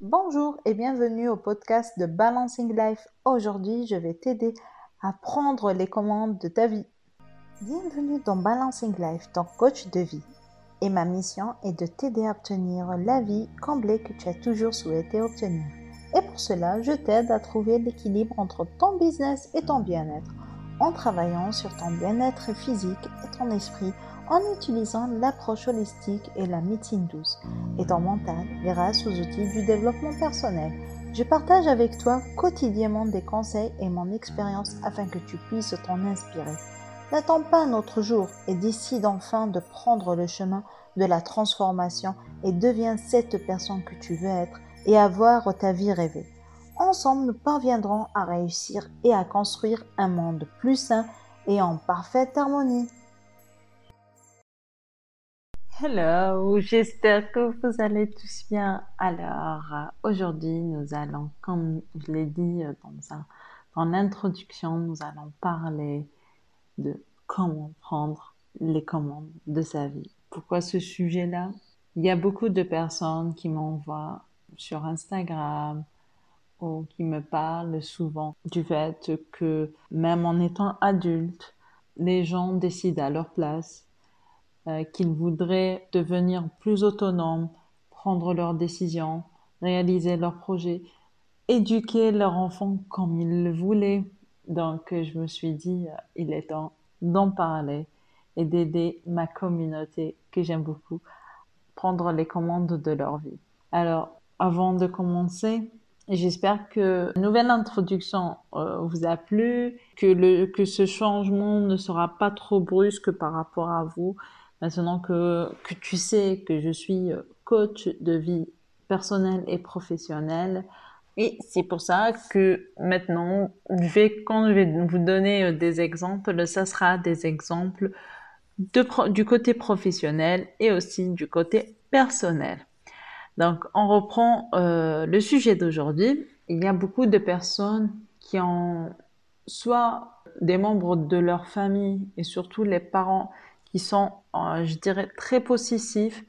Bonjour et bienvenue au podcast de Balancing Life. Aujourd'hui, je vais t'aider à prendre les commandes de ta vie. Bienvenue dans Balancing Life, ton coach de vie. Et ma mission est de t'aider à obtenir la vie comblée que tu as toujours souhaité obtenir. Et pour cela, je t'aide à trouver l'équilibre entre ton business et ton bien-être en travaillant sur ton bien-être physique et ton esprit en utilisant l'approche holistique et la médecine douce et ton mental grâce aux outils du développement personnel. Je partage avec toi quotidiennement des conseils et mon expérience afin que tu puisses t'en inspirer. N'attends pas un autre jour et décide enfin de prendre le chemin de la transformation et deviens cette personne que tu veux être et avoir ta vie rêvée. Ensemble, nous parviendrons à réussir et à construire un monde plus sain et en parfaite harmonie. Hello, j'espère que vous allez tous bien. Alors, aujourd'hui, nous allons, comme je l'ai dit euh, dans, dans l'introduction, nous allons parler de comment prendre les commandes de sa vie. Pourquoi ce sujet-là? Il y a beaucoup de personnes qui m'envoient sur Instagram qui me parlent souvent du fait que même en étant adulte, les gens décident à leur place euh, qu'ils voudraient devenir plus autonomes, prendre leurs décisions, réaliser leurs projets, éduquer leurs enfants comme ils le voulaient. Donc je me suis dit, euh, il est temps d'en parler et d'aider ma communauté que j'aime beaucoup prendre les commandes de leur vie. Alors, avant de commencer, j'espère que la nouvelle introduction euh, vous a plu, que, le, que ce changement ne sera pas trop brusque par rapport à vous, Maintenant que, que tu sais que je suis euh, coach de vie personnelle et professionnelle, et c'est pour ça que maintenant, je vais, quand je vais vous donner euh, des exemples, ça sera des exemples du côté professionnel et aussi du côté personnel. Donc, on reprend euh, le sujet d'aujourd'hui. Il y a beaucoup de personnes qui ont soit des membres de leur famille et surtout les parents qui sont, euh, je dirais, très possessifs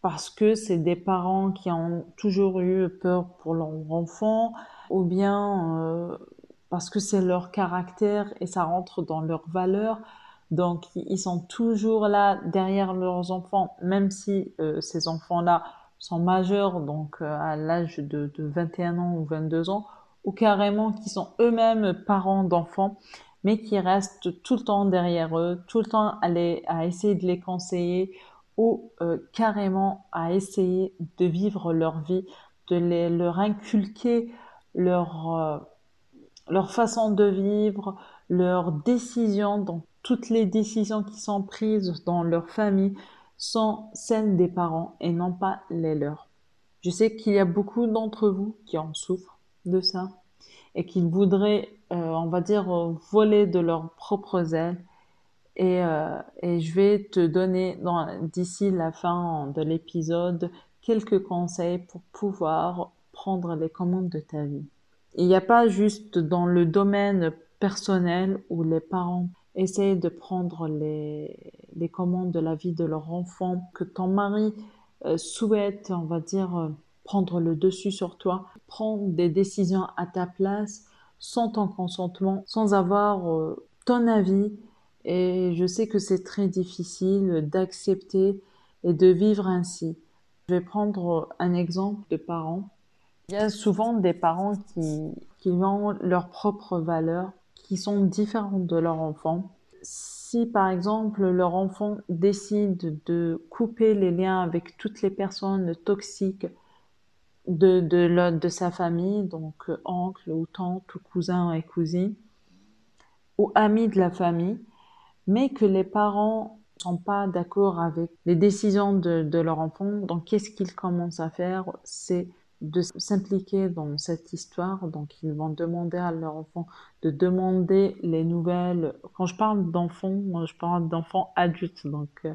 parce que c'est des parents qui ont toujours eu peur pour leur enfant ou bien euh, parce que c'est leur caractère et ça rentre dans leurs valeurs. Donc, ils sont toujours là derrière leurs enfants, même si ces enfants-là sont majeurs, donc à l'âge de, de 21 ans ou 22 ans, ou carrément qui sont eux-mêmes parents d'enfants mais qui restent tout le temps derrière eux, tout le temps à, à essayer de les conseiller ou euh, carrément à essayer de vivre leur vie, de les, leur inculquer leur, euh, leur façon de vivre, leurs décisions, donc toutes les décisions qui sont prises dans leur famille sont celles des parents et non pas les leurs. Je sais qu'il y a beaucoup d'entre vous qui en souffrent de ça et qu'ils voudraient, euh, on va dire, voler de leurs propres ailes. Et, euh, et je vais te donner d'ici la fin de l'épisode quelques conseils pour pouvoir prendre les commandes de ta vie. Il n'y a pas juste dans le domaine personnel où les parents essayent de prendre les, les commandes de la vie de leur enfant, que ton mari souhaite, on va dire, prendre le dessus sur toi, prendre des décisions à ta place sans ton consentement, sans avoir euh, ton avis. Et je sais que c'est très difficile d'accepter et de vivre ainsi. Je vais prendre un exemple de parents. Il y a souvent des parents qui, qui ont leurs propres valeurs, qui sont différentes de leur enfant. Si par exemple leur enfant décide de couper les liens avec toutes les personnes toxiques, de, de, de sa famille, donc euh, oncle ou tante ou cousin et cousine, ou amis de la famille, mais que les parents sont pas d'accord avec les décisions de, de leur enfant. Donc, qu'est-ce qu'ils commencent à faire? C'est de s'impliquer dans cette histoire. Donc, ils vont demander à leur enfant de demander les nouvelles. Quand je parle d'enfants, moi, je parle d'enfants adultes, donc euh,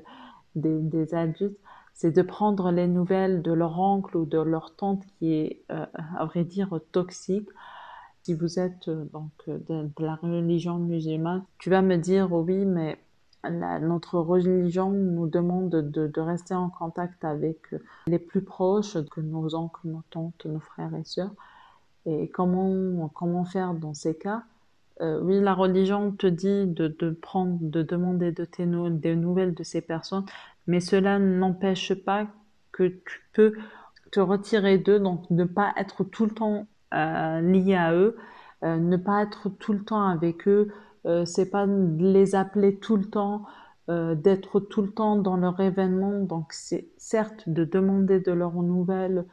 des, des adultes c'est de prendre les nouvelles de leur oncle ou de leur tante qui est, euh, à vrai dire, toxique. Si vous êtes euh, donc de, la religion musulmane, tu vas me dire oui, mais notre religion nous demande de, rester en contact avec les plus proches, que nos oncles, nos tantes, nos frères et sœurs. Et comment, faire dans ces cas? Euh, Oui, la religion te dit de, prendre, de demander des nouvelles de ces personnes, mais cela n'empêche pas que tu peux te retirer d'eux, donc ne pas être tout le temps euh, lié à eux, euh, ne pas être tout le temps avec eux, euh, c'est pas de les appeler tout le temps, euh, d'être tout le temps dans leur événement. Donc c'est certes de demander de leurs nouvelles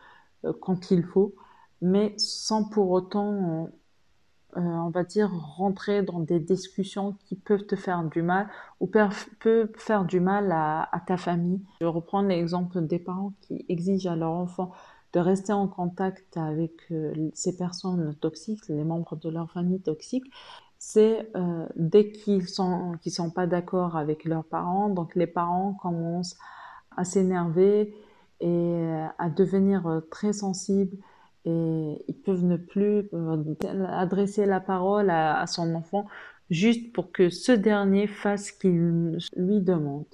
euh, quand il faut, mais sans pour autant, on va dire, rentrer dans des discussions qui peuvent te faire du mal ou peuvent faire du mal à, ta famille. Je reprends l'exemple des parents qui exigent à leur enfant de rester en contact avec ces personnes toxiques, les membres de leur famille toxique c'est euh, dès qu'ils sont qu'ils sont pas d'accord avec leurs parents, donc les parents commencent à s'énerver et euh, à devenir euh, très sensibles et ils peuvent ne plus adresser la parole à, son enfant juste pour que ce dernier fasse ce qu'il lui demande.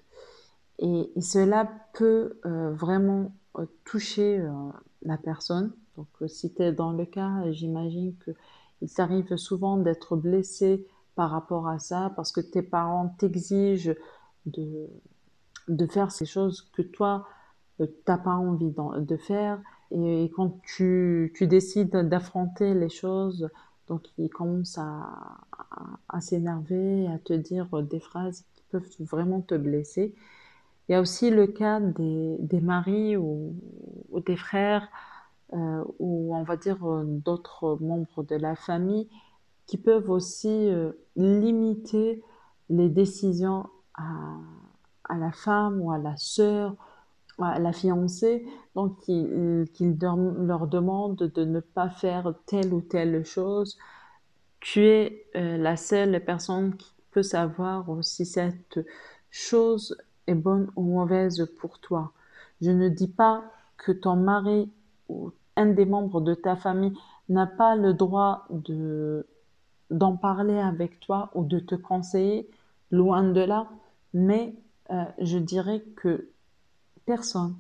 Et, cela peut vraiment toucher la personne. Donc si tu es dans le cas, j'imagine que il t'arrive souvent d'être blessé par rapport à ça parce que tes parents t'exigent de, de faire ces choses que toi, euh, t'as pas envie de faire. Et, quand tu, tu décides d'affronter les choses, donc ils commencent à, à, s'énerver, à te dire des phrases qui peuvent vraiment te blesser. Il y a aussi le cas des, des maris ou des frères euh, ou on va dire euh, d'autres membres de la famille qui peuvent aussi euh, limiter les décisions à, la femme ou à la sœur, à la fiancée, donc qu'ils leur demandent de ne pas faire telle ou telle chose. Tu es la seule personne qui peut savoir si cette chose est bonne ou mauvaise pour toi. Je ne dis pas que ton mari ou un des membres de ta famille n'a pas le droit de d'en parler avec toi ou de te conseiller, loin de là, mais euh, je dirais que personne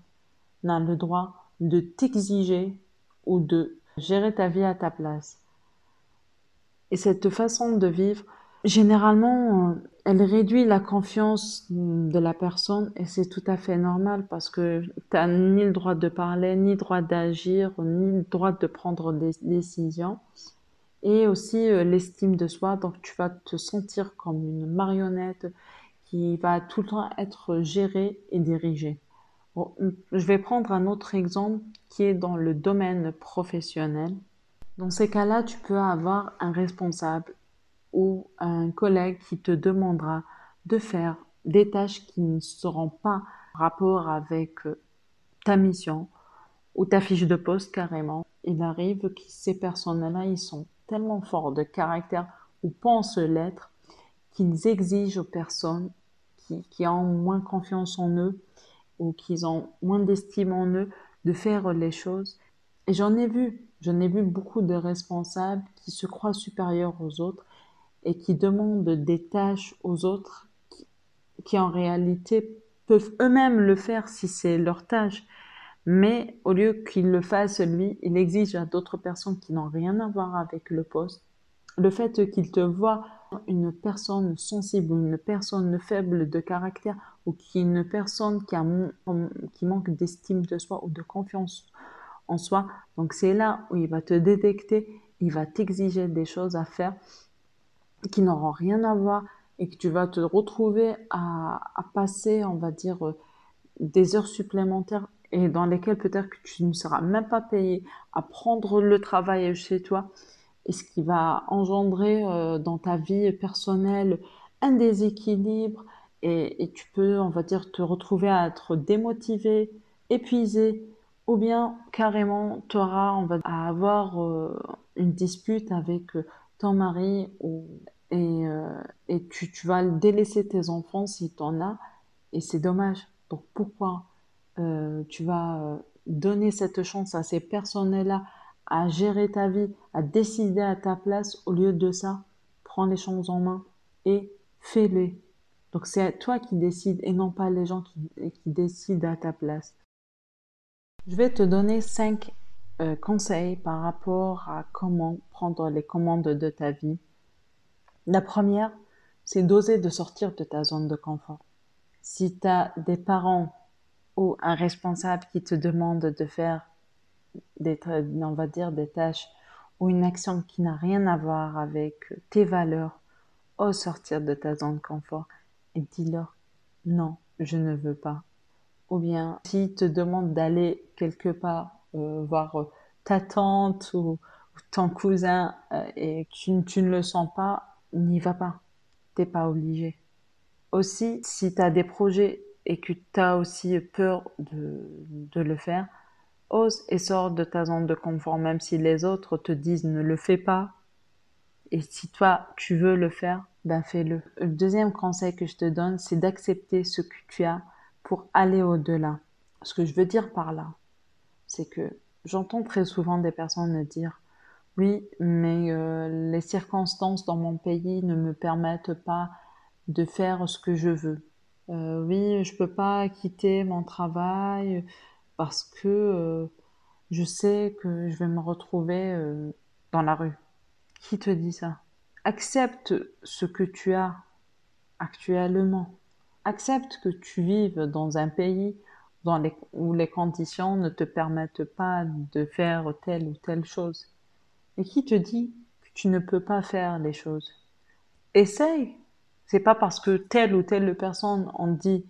n'a le droit de t'exiger ou de gérer ta vie à ta place. Et cette façon de vivre, généralement, euh, elle réduit la confiance de la personne et c'est tout à fait normal parce que tu n'as ni le droit de parler, ni le droit d'agir, ni le droit de prendre des décisions. Et aussi euh, l'estime de soi, donc tu vas te sentir comme une marionnette qui va tout le temps être gérée et dirigée. je vais prendre un autre exemple qui est dans le domaine professionnel. Dans ces cas-là, tu peux avoir un responsable ou un collègue qui te demandera de faire des tâches qui ne seront pas en rapport avec euh, ta mission ou ta fiche de poste carrément. Il arrive que ces personnes-là, ils sont tellement forts de caractère ou pensent l'être qu'ils exigent aux personnes qui, qui, ont moins confiance en eux ou qui ont moins d'estime en eux de faire les choses. Et j'en ai vu, j'en ai vu beaucoup de responsables qui se croient supérieurs aux autres et qui demandent des tâches aux autres qui, en réalité peuvent eux-mêmes le faire si c'est leur tâche. Mais au lieu qu'il le fasse lui, il exige à d'autres personnes qui n'ont rien à voir avec le poste. Le fait qu'il te voit une personne sensible une personne faible de caractère ou qui une personne qui, a, qui manque d'estime de soi ou de confiance en soi. Donc c'est là où il va te détecter, il va t'exiger des choses à faire qui n'auront rien à voir et que tu vas te retrouver à, passer, on va dire, euh, des heures supplémentaires et dans lesquelles peut-être que tu ne seras même pas payé à prendre le travail chez toi. Et ce qui va engendrer euh, dans ta vie personnelle un déséquilibre et, tu peux, on va dire, te retrouver à être démotivé, épuisé ou bien carrément tu auras, on va à avoir euh, une dispute avec ton mari ou, et, euh, et tu, tu, vas délaisser tes enfants si tu en as et c'est dommage. Donc pourquoi euh, tu vas euh, donner cette chance à ces personnes-là à gérer ta vie, à décider à ta place au lieu de ça? Prends les choses en main et fais-les. Donc c'est toi qui décides et non pas les gens qui, qui décident à ta place. Je vais te donner cinq euh, conseils par rapport à comment prendre les commandes de ta vie. La première, c'est d'oser de sortir de ta zone de confort. Si tu as des parents ou un responsable qui te demande de faire des, on va dire, des tâches ou une action qui n'a rien à voir avec tes valeurs, ose sortir de ta zone de confort et dis-leur non, je ne veux pas. Ou bien, s'ils te demandent d'aller quelque part, euh, voir ta tante ou, ton cousin euh, et tu, tu, ne le sens pas, n'y va pas. T'es pas obligé. Aussi, si tu as des projets et que tu as aussi peur de, de le faire, ose et sors de ta zone de confort, même si les autres te disent ne le fais pas. Et si toi, tu veux le faire, ben fais-le. Le deuxième conseil que je te donne, c'est d'accepter ce que tu as pour aller au-delà. Ce que je veux dire par là, c'est que j'entends très souvent des personnes me dire oui, mais euh, les circonstances dans mon pays ne me permettent pas de faire ce que je veux. Euh, oui, je peux pas quitter mon travail parce que euh, je sais que je vais me retrouver dans la rue. Qui te dit ça? Accepte ce que tu as actuellement. Accepte que tu vives dans un pays où les conditions ne te permettent pas de faire telle ou telle chose. Et qui te dit que tu ne peux pas faire les choses? Essaye. C'est pas parce que telle ou telle personne ont dit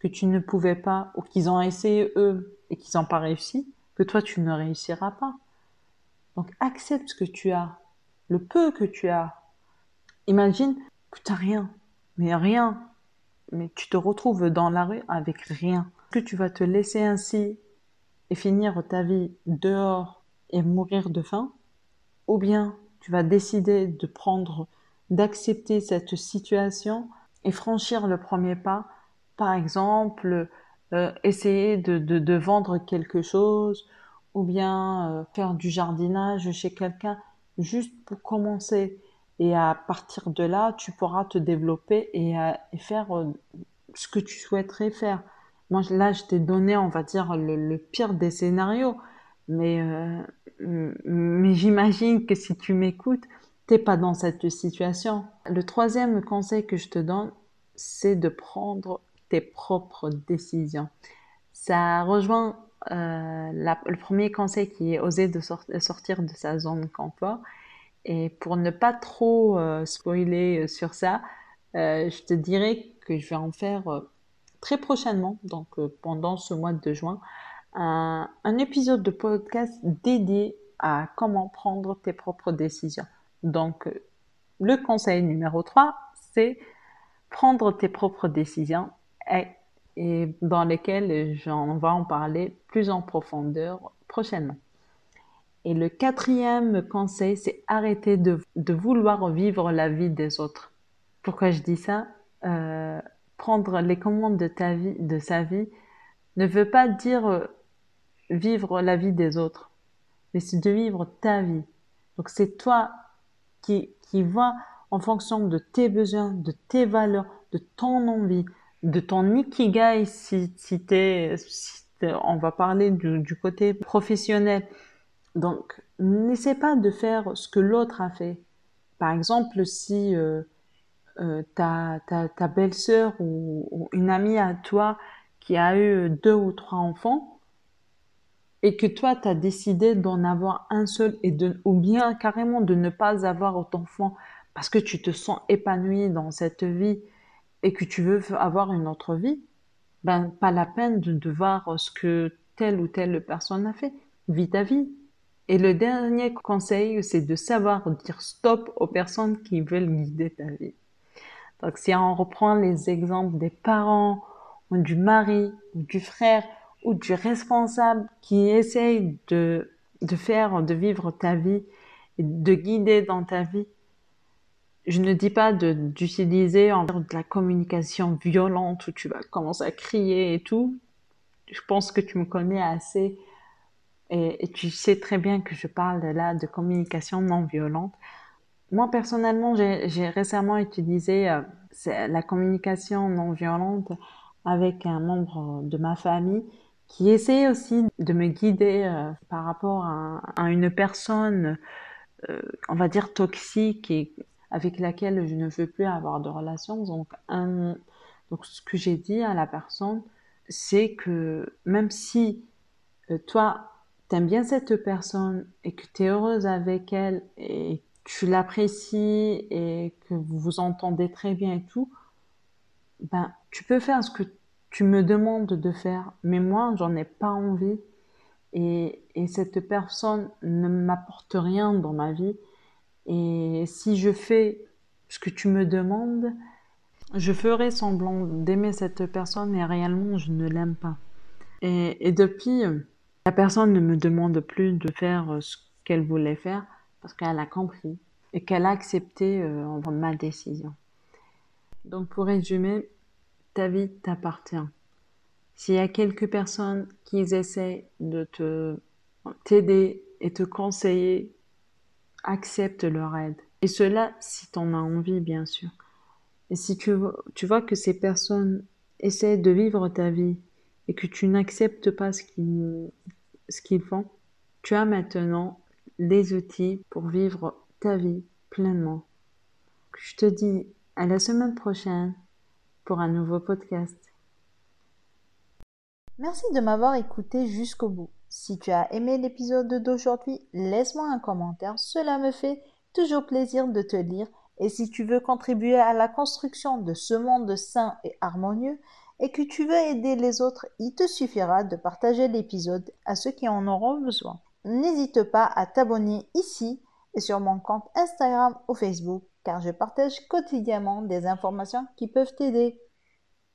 que tu ne pouvais pas ou qu'ils ont essayé eux et qu'ils n'ont pas réussi, que toi tu ne réussiras pas. Donc accepte ce que tu as, le peu que tu as. Imagine que tu n'as rien, mais rien, mais tu te retrouves dans la rue avec rien. Que tu vas te laisser ainsi et finir ta vie dehors et mourir de faim, ou bien tu vas décider de prendre, d'accepter cette situation et franchir le premier pas par exemple, euh, essayer de, de, vendre quelque chose ou bien euh, faire du jardinage chez quelqu'un juste pour commencer. Et à partir de là, tu pourras te développer et, euh, faire ce que tu souhaiterais faire. Moi, là, je t'ai donné, on va dire, le, pire des scénarios. Mais, mais j'imagine que si tu m'écoutes, t'es pas dans cette situation. Le troisième conseil que je te donne, c'est de prendre tes propres décisions. Ça rejoint euh, le premier conseil qui est oser de sortir de sa zone de confort. Et pour ne pas trop euh, spoiler euh, sur ça, je te dirais que je vais en faire très prochainement, donc pendant ce mois de juin, un, épisode de podcast dédié à comment prendre tes propres décisions. Donc, le conseil numéro 3, c'est prendre tes propres décisions et dans lesquels j'en vais en parler plus en profondeur prochainement. Et le quatrième conseil, c'est arrêter de, de, vouloir vivre la vie des autres. Pourquoi je dis ça? Euh, Prendre les commandes de ta vie, de sa vie, ne veut pas dire vivre la vie des autres, mais c'est de vivre ta vie. Donc c'est toi qui, qui vois en fonction de tes besoins, de tes valeurs, de ton envie, de ton ikigai si, si, t'es, on va parler du, côté professionnel. Donc, n'essaie pas de faire ce que l'autre a fait. Par exemple, si euh, euh, ta, ta, ta belle-sœur ou, une amie à toi qui a eu deux ou trois enfants et que toi, tu as décidé d'en avoir un seul et de, ou bien carrément de ne pas avoir d'enfant parce que tu te sens épanoui dans cette vie et que tu veux avoir une autre vie, ben pas la peine de, voir ce que telle ou telle personne a fait. Vis ta vie. Et le dernier conseil, c'est de savoir dire stop aux personnes qui veulent guider ta vie. Donc si on reprend les exemples des parents, ou du mari, ou du frère, ou du responsable qui essaye de, de faire, de vivre ta vie, de guider dans ta vie, je ne dis pas d'utiliser de la communication violente où tu vas commencer à crier et tout. Je pense que tu me connais assez et, tu sais très bien que je parle là de communication non violente. moi personnellement, j'ai récemment utilisé euh, la communication non violente avec un membre de ma famille qui essaie aussi de me guider euh, par rapport à, une personne, euh, on va dire toxique et avec laquelle je ne veux plus avoir de relation. Donc, ce que j'ai dit à la personne, c'est que même si euh, toi, tu aimes bien cette personne et que tu es heureuse avec elle et tu l'apprécies et que vous vous entendez très bien et tout, ben, tu peux faire ce que tu me demandes de faire, mais moi, j'en ai pas envie. Et, et cette personne ne m'apporte rien dans ma vie. Et si je fais ce que tu me demandes, je ferai semblant d'aimer cette personne et réellement je ne l'aime pas. Et, et, depuis, la personne ne me demande plus de faire ce qu'elle voulait faire parce qu'elle a compris et qu'elle a accepté euh, ma décision. Donc pour résumer, ta vie t'appartient. S'il y a quelques personnes qui essaient de te t'aider et te conseiller, accepte leur aide. Et cela si tu en as envie, bien sûr. Et si tu, vois que ces personnes essaient de vivre ta vie et que tu n'acceptes pas ce qu'ils font, tu as maintenant les outils pour vivre ta vie pleinement. Je te dis à la semaine prochaine pour un nouveau podcast. Merci de m'avoir écouté jusqu'au bout. Si tu as aimé l'épisode d'aujourd'hui, laisse-moi un commentaire, cela me fait toujours plaisir de te lire. Et si tu veux contribuer à la construction de ce monde sain et harmonieux, et que tu veux aider les autres, il te suffira de partager l'épisode à ceux qui en auront besoin. N'hésite pas à t'abonner ici et sur mon compte Instagram ou Facebook car je partage quotidiennement des informations qui peuvent t'aider.